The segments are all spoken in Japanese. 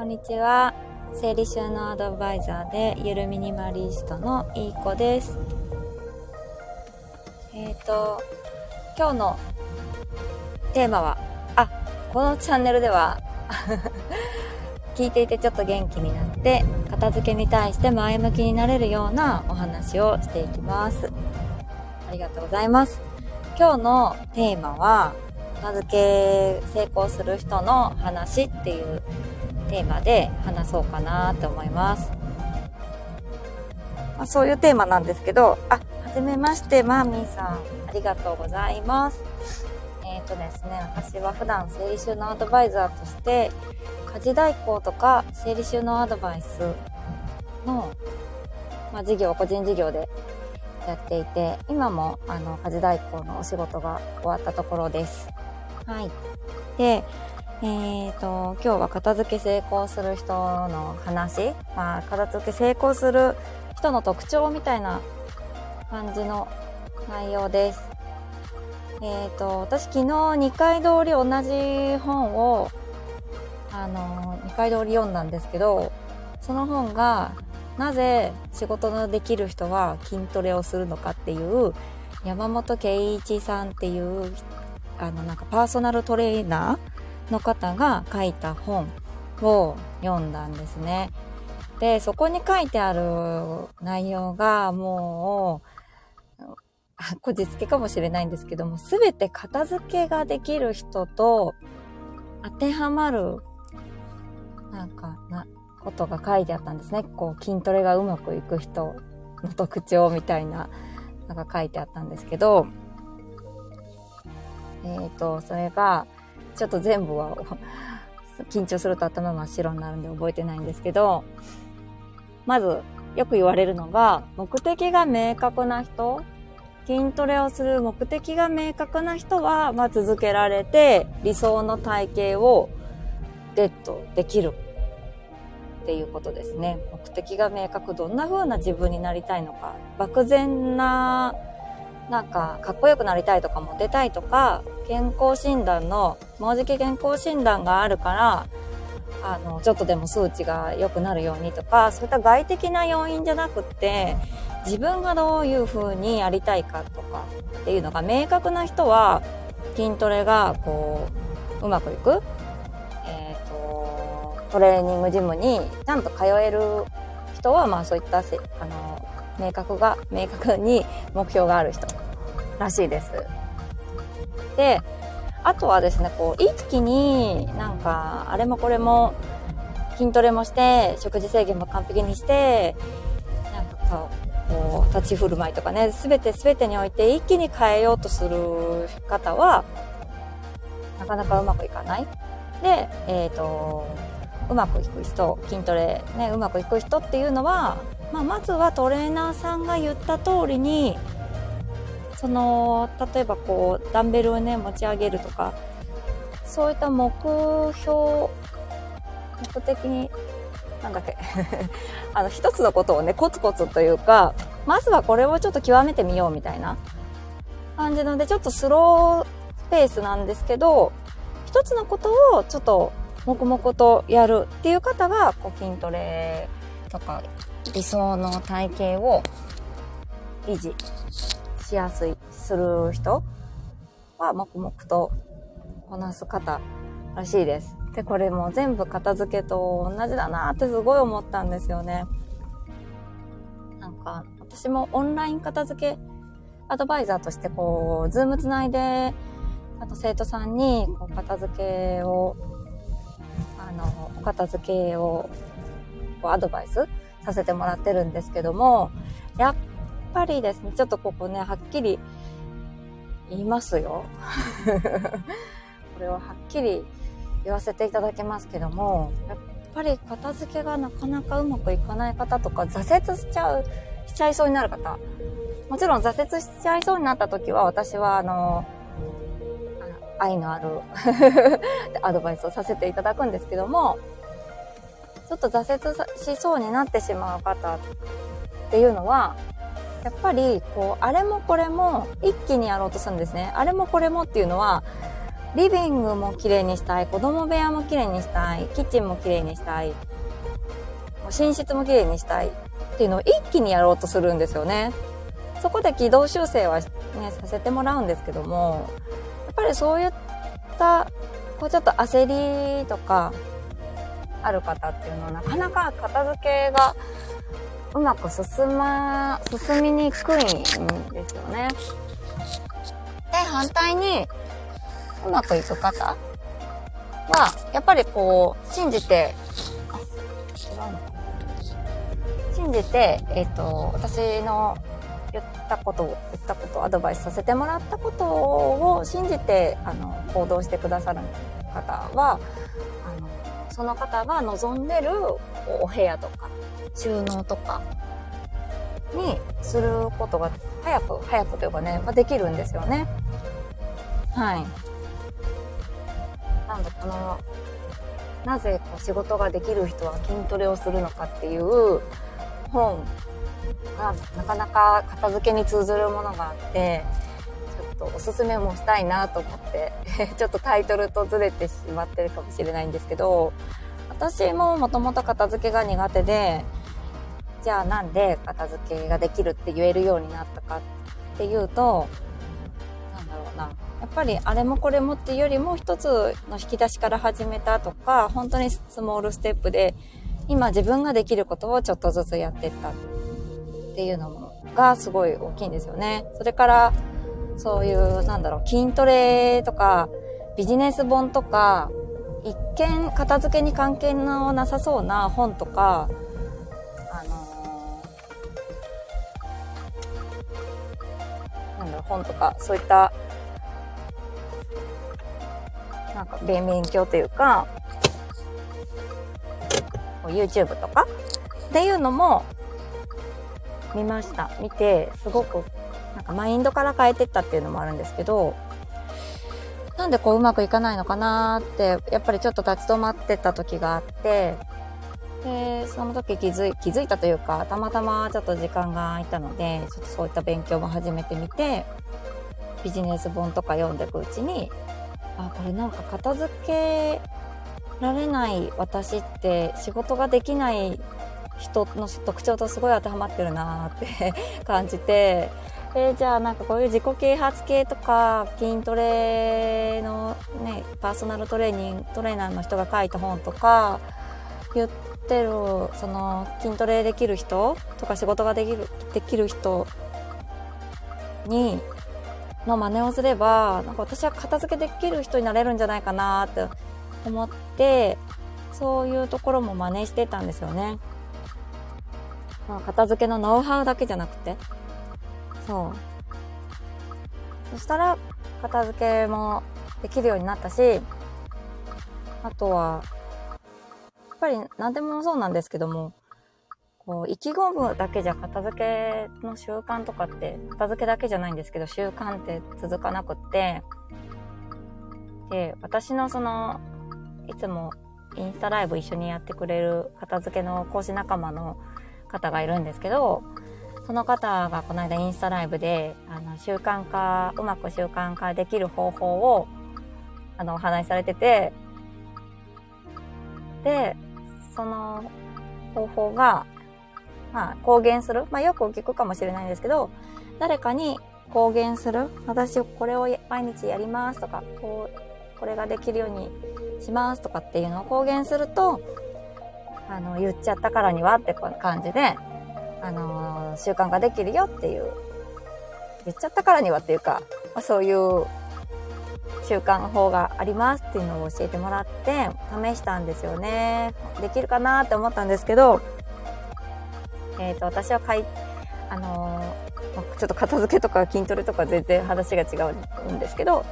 こんにちは。整理収納アドバイザーでゆるミニマリストのいい子です。えっ、ー、と、今日のテーマは、あ、このチャンネルでは 聞いていてちょっと元気になって、片付けに対して前向きになれるようなお話をしていきます。ありがとうございます。今日のテーマは、片付け成功する人の話っていうテーマで話そうかなって思います。まあ、そういうテーマなんですけど、あ、はじめまして、マーミーさん、ありがとうございます。えっ、ー、とですね、私は普段整理収納アドバイザーとして、家事代行とか整理収納アドバイスの、まあ、事業、個人事業でやっていて、今もあの家事代行のお仕事が終わったところです。はい。で、え、ー、と、今日は片付け成功する人の話、まあ、片付け成功する人の特徴みたいな感じの内容です。え、ー、と、私昨日2回通り同じ本を、あの、2回通り読んだんですけど、その本が、なぜ仕事のできる人は筋トレをするのかっていう、山本圭一さんっていうあのなんかパーソナルトレーナーの方が書いた本を読んだんですね。で、そこに書いてある内容がもう、こじつけかもしれないんですけども、すべて片付けができる人と当てはまる、なんか、な、ことが書いてあったんですね。こう、筋トレがうまくいく人の特徴みたいなのが書いてあったんですけど、えっ、ー、と、それが、ちょっと全部は 緊張すると頭真っ白になるんで覚えてないんですけど、まず、よく言われるのが、目的が明確な人、筋トレをする目的が明確な人は、まあ、続けられて、理想の体型をゲットできるっていうことですね。目的が明確、どんな風な自分になりたいのか、漠然ななんか、かっこよくなりたいとか、モテたいとか、健康診断の、もうじき健康診断があるから、あの、ちょっとでも数値が良くなるようにとか、そういった外的な要因じゃなくって、自分がどういう風にやりたいかとかっていうのが明確な人は、筋トレが、こう、うまくいくえっ、ー、と、トレーニングジムにちゃんと通える人は、まあそういったせ、あの、明確が、明確に目標がある人らしいです。で、あとはですね、こう、一気になんか、あれもこれも、筋トレもして、食事制限も完璧にして、なんかこう、立ち振る舞いとかね、すべてすべてにおいて一気に変えようとする方は、なかなかうまくいかない。で、えっ、ー、と、うまくいく人、筋トレね、うまくいく人っていうのは、まあ、まずはトレーナーさんが言った通りにその例えばこうダンベルをね持ち上げるとかそういった目標目的になんだっけ あの一つのことをねコツコツというかまずはこれをちょっと極めてみようみたいな感じなのでちょっとスローペースなんですけど一つのことをちょっと黙々とやるっていう方がこう筋トレとか理想の体型を維持しやすい、する人は黙々とこなす方らしいです。で、これも全部片付けと同じだなってすごい思ったんですよね。なんか、私もオンライン片付けアドバイザーとしてこう、ズームつないで、あと生徒さんにこう片付けを、あの、お片付けをこうアドバイスさせてもらってるんですけども、やっぱりですね、ちょっとここね、はっきり言いますよ。これをはっきり言わせていただきますけども、やっぱり片付けがなかなかうまくいかない方とか、挫折しちゃう、しちゃいそうになる方。もちろん挫折しちゃいそうになった時は、私はあの、愛のある アドバイスをさせていただくんですけども、ちょっと挫折しそうになってしまう方っていうのは、やっぱり、こう、あれもこれも一気にやろうとするんですね。あれもこれもっていうのは、リビングも綺麗にしたい、子供部屋も綺麗にしたい、キッチンも綺麗にしたい、寝室も綺麗にしたいっていうのを一気にやろうとするんですよね。そこで軌道修正はね、させてもらうんですけども、やっぱりそういった、こうちょっと焦りとか、ある方っていうのはなかなか片付けがうまく進ま、進みにくいんですよね。で、反対に、うまくいく方は、やっぱりこう、信じて、信じて、えっ、ー、と、私の言ったこと、言ったこと、アドバイスさせてもらったことを信じて、あの、行動してくださる方は、あの、その方が望んでるお部屋とか、収納とか、にすることが早く、早くというかね、まあ、できるんですよね。はい。なんだ、この、なぜこう仕事ができる人は筋トレをするのかっていう本がなかなか片付けに通ずるものがあって、ちょっとおすすめもしたいなと思って、ちょっとタイトルとずれてしまってるかもしれないんですけど、私ももともと片付けが苦手で、じゃあなんで片付けができるって言えるようになったかっていうと、なんだろうな。やっぱりあれもこれもっていうよりも一つの引き出しから始めたとか、本当にスモールステップで今自分ができることをちょっとずつやってったっていうのがすごい大きいんですよね。それから、そういう、なんだろう、筋トレとか、ビジネス本とか、一見片付けに関係のなさそうな本とか、本とか、そういった、なんか、勉強というか、YouTube とかっていうのも見ました。見て、すごく、なんかマインドから変えてったっていうのもあるんですけど、なんでこううまくいかないのかなって、やっぱりちょっと立ち止まってた時があって、で、その時気づい、気づいたというか、たまたまちょっと時間が空いたので、ちょっとそういった勉強も始めてみて、ビジネス本とか読んでいくうちに、あ、これなんか片付けられない私って仕事ができない人の特徴とすごい当てはまってるなって 感じて、えー、じゃあなんかこういう自己啓発系とか筋トレのね、パーソナルトレーニング、トレーナーの人が書いた本とか言っててる、その筋トレできる人とか仕事ができる、できる人に、の真似をすれば、なんか私は片付けできる人になれるんじゃないかなって思って、そういうところも真似してたんですよね。まあ、片付けのノウハウだけじゃなくて。そう。そしたら、片付けもできるようになったし、あとは、ぱり何でもそうなんですけども、こう、意気込むだけじゃ片付けの習慣とかって、片付けだけじゃないんですけど、習慣って続かなくって、で、私のその、いつもインスタライブ一緒にやってくれる片付けの講師仲間の方がいるんですけど、その方がこの間インスタライブで、あの、習慣化、うまく習慣化できる方法を、あの、お話しされてて、で、その方法が、まあ、公言する。まあ、よく聞くかもしれないんですけど、誰かに公言する。私、これを毎日やりますとか、こう、これができるようにしますとかっていうのを公言すると、あの、言っちゃったからにはって感じで、あのー、習慣ができるよっていう、言っちゃったからにはっていうか、まあ、そういう習慣法がありますっていうのを教えてもらって試したんですよね。できるかなって思ったんですけど、えっ、ー、と、私はかい、あのー、ちょっと片付けとか筋トレとか全然話が違うんですけど、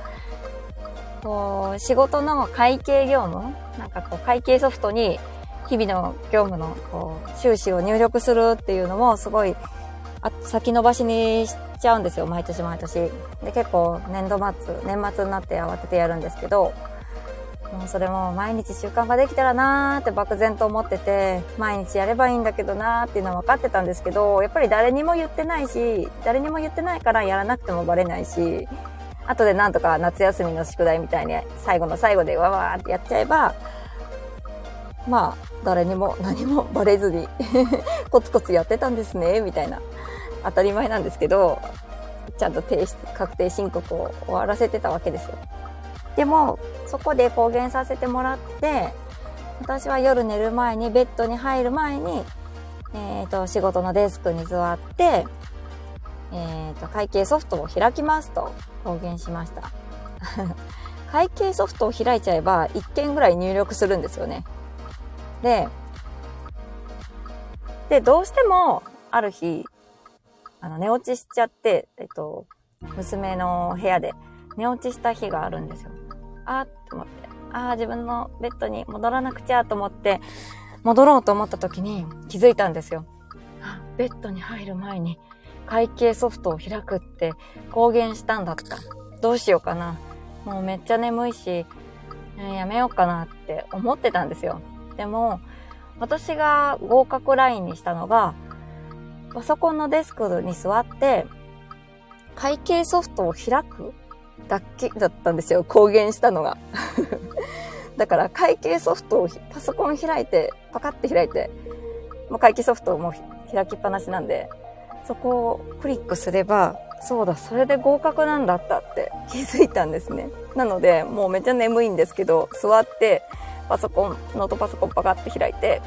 こう、仕事の会計業務なんかこう、会計ソフトに日々の業務のこう収支を入力するっていうのもすごい先延ばしにしちゃうんですよ、毎年毎年。で、結構年度末、年末になって慌ててやるんですけど、もうそれも毎日習慣ができたらなーって漠然と思ってて、毎日やればいいんだけどなーっていうのは分かってたんですけど、やっぱり誰にも言ってないし、誰にも言ってないからやらなくてもバレないし、後でなんとか夏休みの宿題みたいに最後の最後でわわーってやっちゃえば、まあ、誰にも何もバレずに コツコツやってたんですね、みたいな。当たり前なんですけど、ちゃんと提出、確定申告を終わらせてたわけですよ。でも、そこで公言させてもらって、私は夜寝る前に、ベッドに入る前に、えっ、ー、と、仕事のデスクに座って、えっ、ー、と、会計ソフトを開きますと公言しました。会計ソフトを開いちゃえば、1件ぐらい入力するんですよね。で、で、どうしても、ある日、あの、寝落ちしちゃって、えっと、娘の部屋で寝落ちした日があるんですよ。あーって思って、ああ、自分のベッドに戻らなくちゃと思って、戻ろうと思った時に気づいたんですよ。ベッドに入る前に会計ソフトを開くって公言したんだった。どうしようかな。もうめっちゃ眠いし、やめようかなって思ってたんですよ。でも、私が合格ラインにしたのが、パソコンのデスクに座って、会計ソフトを開くだけだったんですよ。公言したのが。だから会計ソフトをパソコン開いて、パカって開いて、もう会計ソフトをもう開きっぱなしなんで、そこをクリックすれば、そうだ、それで合格なんだったって 気づいたんですね。なので、もうめっちゃ眠いんですけど、座って、パソコン、ノートパソコンパカって開いて、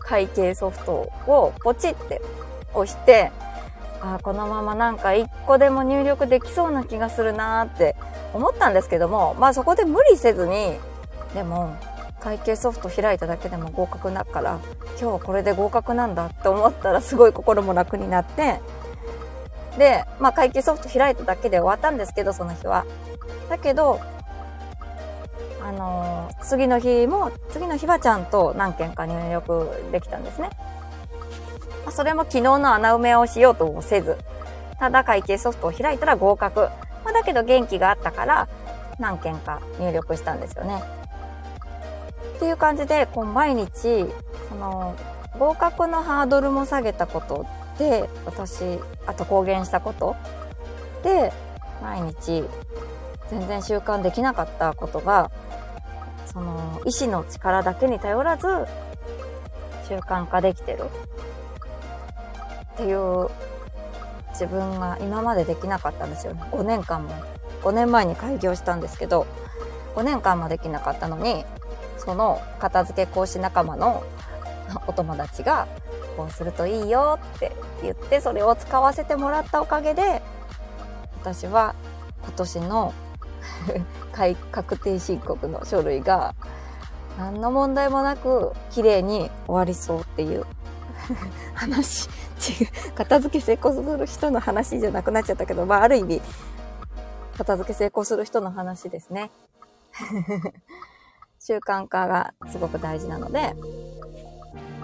会計ソフトをポチって押して、あこのままなんか一個でも入力できそうな気がするなって思ったんですけども、まあそこで無理せずに、でも会計ソフト開いただけでも合格だから、今日はこれで合格なんだって思ったらすごい心も楽になって、で、まあ会計ソフト開いただけで終わったんですけど、その日は。だけど、あのー、次の日も、次の日はちゃんと何件か入力できたんですね。ま、それも昨日の穴埋めをしようともせず、ただ会計ソフトを開いたら合格。まあ、だけど元気があったから何件か入力したんですよね。っていう感じで、こう毎日、その、合格のハードルも下げたことで、私、あと公言したことで、毎日、全然習慣できなかったことが、その、意志の力だけに頼らず、習慣化できてる。っていう自分が今までできなかったんですよね。5年間も。5年前に開業したんですけど、5年間もできなかったのに、その片付け講師仲間の お友達が、こうするといいよって言って、それを使わせてもらったおかげで、私は今年の確定申告の書類が何の問題もなく綺麗に終わりそうっていう話。違う。片付け成功する人の話じゃなくなっちゃったけど、まあある意味、片付け成功する人の話ですね。習慣化がすごく大事なので、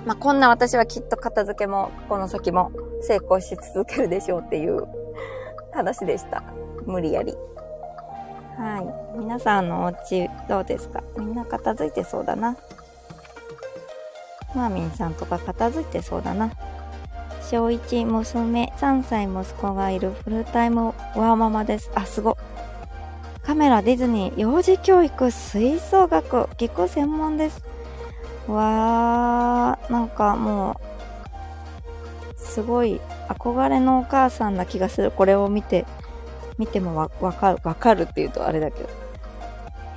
まあ、こんな私はきっと片付けもこの先も成功し続けるでしょうっていう話でした。無理やり。はい。皆さんのお家どうですか？みんな片付いてそうだな。マーミンさんとか片付いてそうだな。小1娘、3歳息子がいるフルタイムワーママです。あ、すご。カメラ、ディズニー、幼児教育、吹奏楽、技巧専門です。わー、なんかもう、すごい憧れのお母さんな気がする。これを見て、見てもわかる、わかるって言うとあれだけど。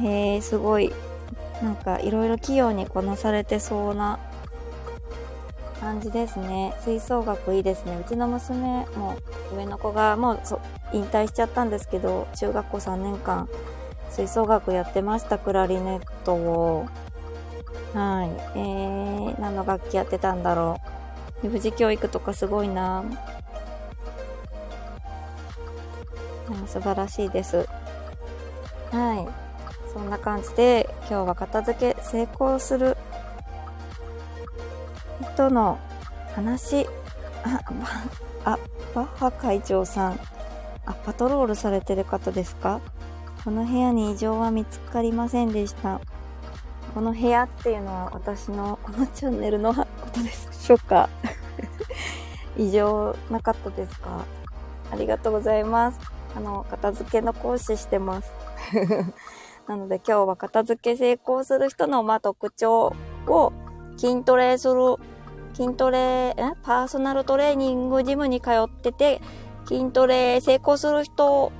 へえ、すごい。なんかいろいろ器用にこなされてそうな感じですね。吹奏楽いいですね。うちの娘も上の子がもう引退しちゃったんですけど、中学校3年間吹奏楽やってました、クラリネットを。はい。えー、何の楽器やってたんだろう。富士教育とかすごいな素晴らしいです。はい。そんな感じで今日は片付け成功する人の話、あ、あ、バッハ会長さん、あ、パトロールされてる方ですか？この部屋に異常は見つかりませんでした。この部屋っていうのは私のこのチャンネルのことでしょうか異常なかったですか？ありがとうございます。あの、片付けの講師してます。なので今日は片付け成功する人の、まあ、特徴を筋トレする、筋トレ、え？パーソナルトレーニングジムに通ってて、筋トレ成功する人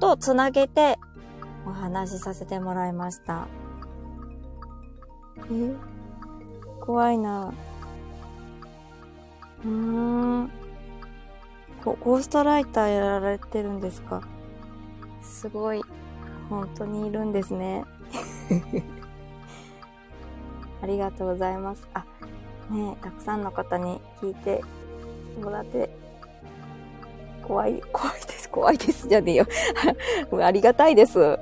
とつなげてお話しさせてもらいました。え？怖いな。うーん。ゴーストライターやられてるんですか？すごい。本当にいるんですね。ありがとうございます。あ、ねたくさんの方に聞いてもらって、怖い、怖いです、怖いですじゃねえよ。ありがたいです。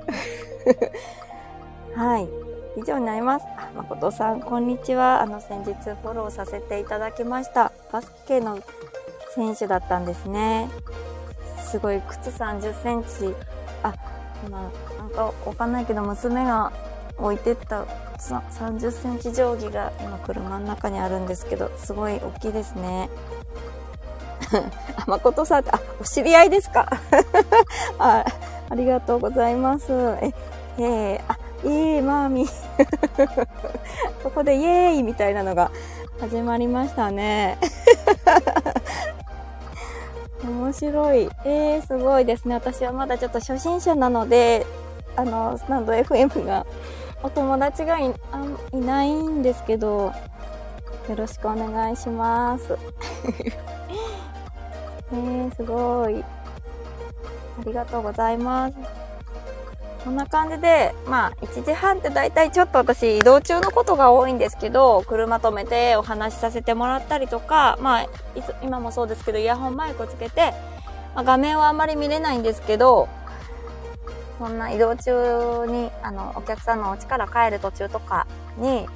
はい。以上になります。あ、誠さん、こんにちは。あの、先日フォローさせていただきました。バスケの選手だったんですね。すごい、靴30センチ。あ、今、なんかわかんないけど、娘が置いてった30センチ定規が今車の中にあるんですけど、すごい大きいですね。あ、誠さん、あ、お知り合いですか？あ、ありがとうございます。え、えー、あ、えー、マーミー。ここでイエーイみたいなのが始まりましたね。面白い。えー、すごいですね。私はまだちょっと初心者なので、あの、スタンド FM が、お友達がいいないんですけど、よろしくお願いします。えー、すごい。ありがとうございます。こんな感じで、まあ、1時半って大体ちょっと私移動中のことが多いんですけど、車止めてお話しさせてもらったりとか、まあ、いつ今もそうですけど、イヤホンマイクをつけて、まあ、画面はあんまり見れないんですけど、そんな移動中に、あの、お客さんのお家から帰る途中とかに、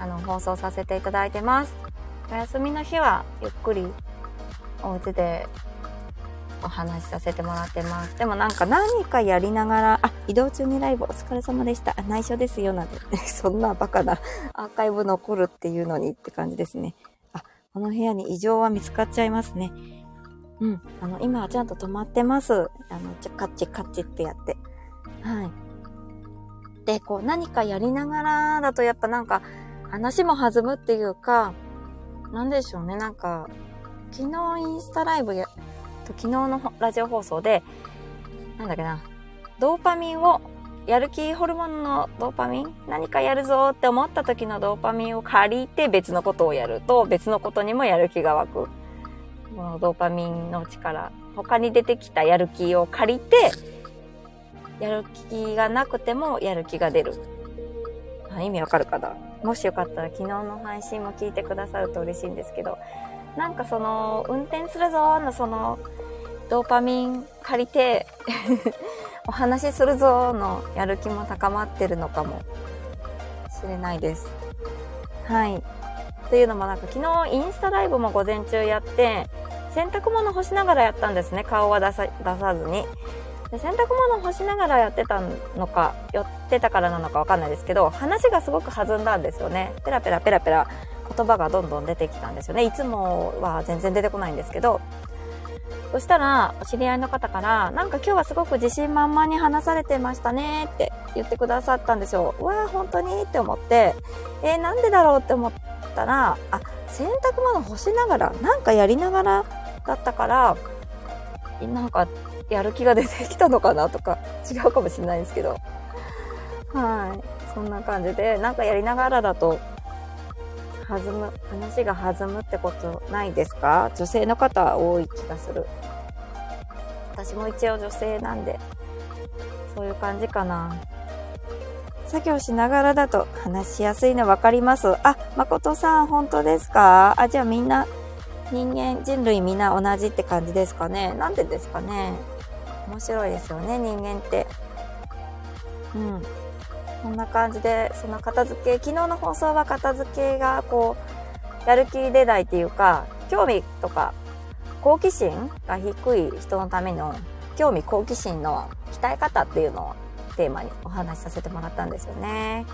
あの、放送させていただいてます。お休みの日は、ゆっくり、お家でお話しさせてもらってます。でもなんか何かやりながら、あ、移動中にライブお疲れ様でした。内緒ですよ、なんて。そんなバカなアーカイブ残るっていうのにって感じですね。あ、この部屋に異常は見つかっちゃいますね。うん。あの、今はちゃんと止まってます。あの、ちょ、カッチカッチってやって。はい。で、こう何かやりながらだとやっぱなんか話も弾むっていうか、なんでしょうね。なんか、昨日インスタライブやと昨日のラジオ放送で、なんだっけな、ドーパミンを、やる気ホルモンのドーパミン何かやるぞって思った時のドーパミンを借りて別のことをやると別のことにもやる気が湧く。このドーパミンの力。他に出てきたやる気を借りて、やる気がなくてもやる気が出る。意味わかるかな？もしよかったら昨日の配信も聞いてくださると嬉しいんですけど、なんかその、運転するぞのその、ドーパミン借りて お話しするぞのやる気も高まってるのかもしれないです。はい。というのもなんか昨日インスタライブも午前中やって、洗濯物干しながらやったんですね。顔は出さ出さずに。で洗濯物干しながらやってたのか、寄ってたからなのかわかんないですけど、話がすごく弾んだんですよね。ペラペラペラペラ言葉がどんどん出てきたんですよね。いつもは全然出てこないんですけど。そしたら、お知り合いの方から、なんか今日はすごく自信満々に話されてましたねって言ってくださったんですよ。うわー、本当にって思って、えー、なんでだろうって思ったら、あ、洗濯物干しながら、なんかやりながらだったから、なんかやる気が出てきたのかなとか、違うかもしれないんですけど。はい。そんな感じで、なんかやりながらだと弾む、話が弾むってことないですか？女性の方多い気がする。私も一応女性なんで、そういう感じかな。作業しながらだと話しやすいの分かります。あ、誠さん、本当ですか？あ、じゃあみんな、人間、人類みんな同じって感じですかねなんでですかね面白いですよね、人間って。うん。こんな感じで、その片付け、昨日の放送は片付けがこう、やる気出ないっていうか、興味とか、好奇心が低い人のための興味好奇心の鍛え方っていうのをテーマにお話しさせてもらったんですよね。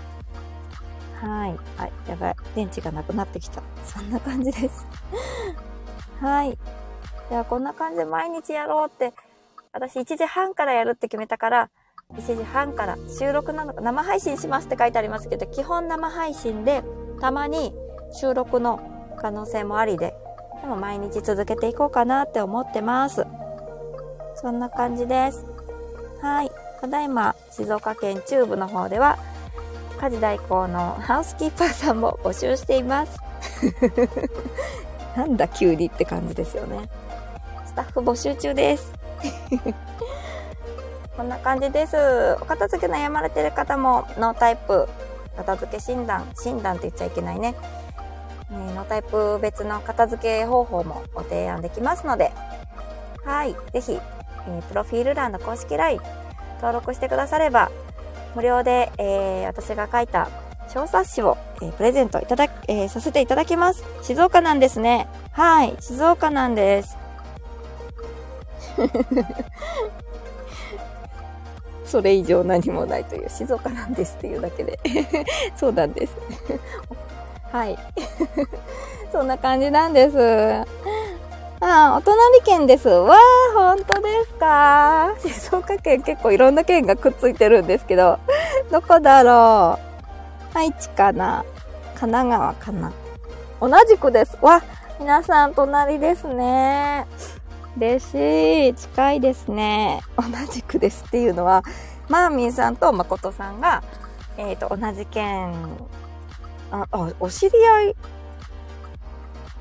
はい。はい。やばい。電池がなくなってきた。そんな感じです。はい。では、こんな感じで毎日やろうって私1時半からやるって決めたから、1時半から収録なのか、生配信しますって書いてありますけど、基本生配信で、たまに収録の可能性もありで、でも毎日続けていこうかなって思ってます。そんな感じです。はい。ただいま、静岡県中部の方では、家事代行のハウスキーパーさんも募集しています。なんだ急にって感じですよね。スタッフ募集中です。こんな感じです。お片付け悩まれてる方もノータイプ片付け診断、診断って言っちゃいけないね。ねノータイプ別の片付け方法もご提案できますので、はい。ぜひ、えー、プロフィール欄の公式 LINE 登録してくだされば、無料で、えー、私が書いた小冊子を、えー、プレゼントいただ、えー、させていただきます。静岡なんですね。はい。静岡なんです。それ以上何もないという静岡なんですっていうだけで そうなんですはい そんな感じなんですああ、お隣県です。わあ、本当ですか？静岡県結構いろんな県がくっついてるんですけど、どこだろう？愛知かな？神奈川かな？同じくです。わ、皆さん隣ですね。嬉しい。近いですね。同じくですっていうのは、マーミンさんと誠さんが、えっ、ー、と、同じ県、あ、あ、お知り合い、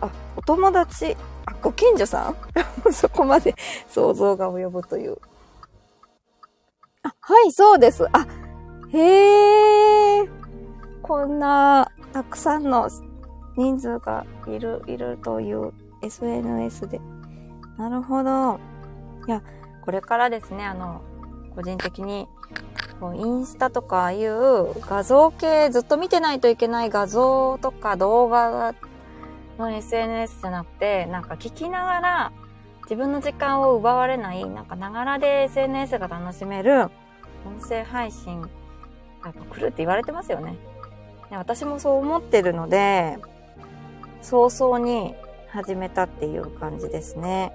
あ、お友達、あ、ご近所さん？そこまで想像が及ぶという。あ、はい、そうです。あ、へえ。こんな、たくさんの人数がいる、いるという SNS で。なるほど。いや、これからですね、あの、個人的に、こうインスタとかいう画像系ずっと見てないといけない画像とか動画の SNS じゃなくて、なんか聞きながら自分の時間を奪われない、なんかながらで SNS が楽しめる音声配信、やっぱ来るって言われてますよね。私もそう思ってるので、早々に始めたっていう感じですね。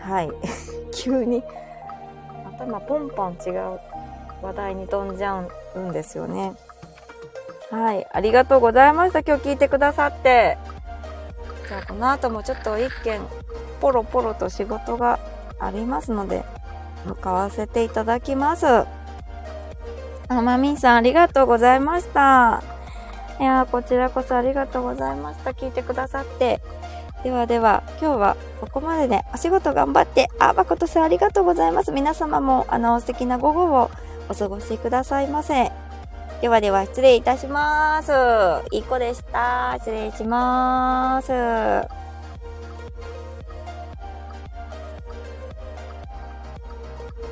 はい。急に頭ポンポン違う話題に飛んじゃうんですよね。はい。ありがとうございました。今日聞いてくださって。じゃあこの後もちょっと一件ポロポロと仕事がありますので、向かわせていただきます。あまみんさんありがとうございました。いやこちらこそありがとうございました。聞いてくださって。ではでは、今日はここまでで、お仕事頑張って、あ、誠さんありがとうございます。皆様も、あの、素敵な午後をお過ごしくださいませ。ではでは、失礼いたします。いい子でした。失礼します。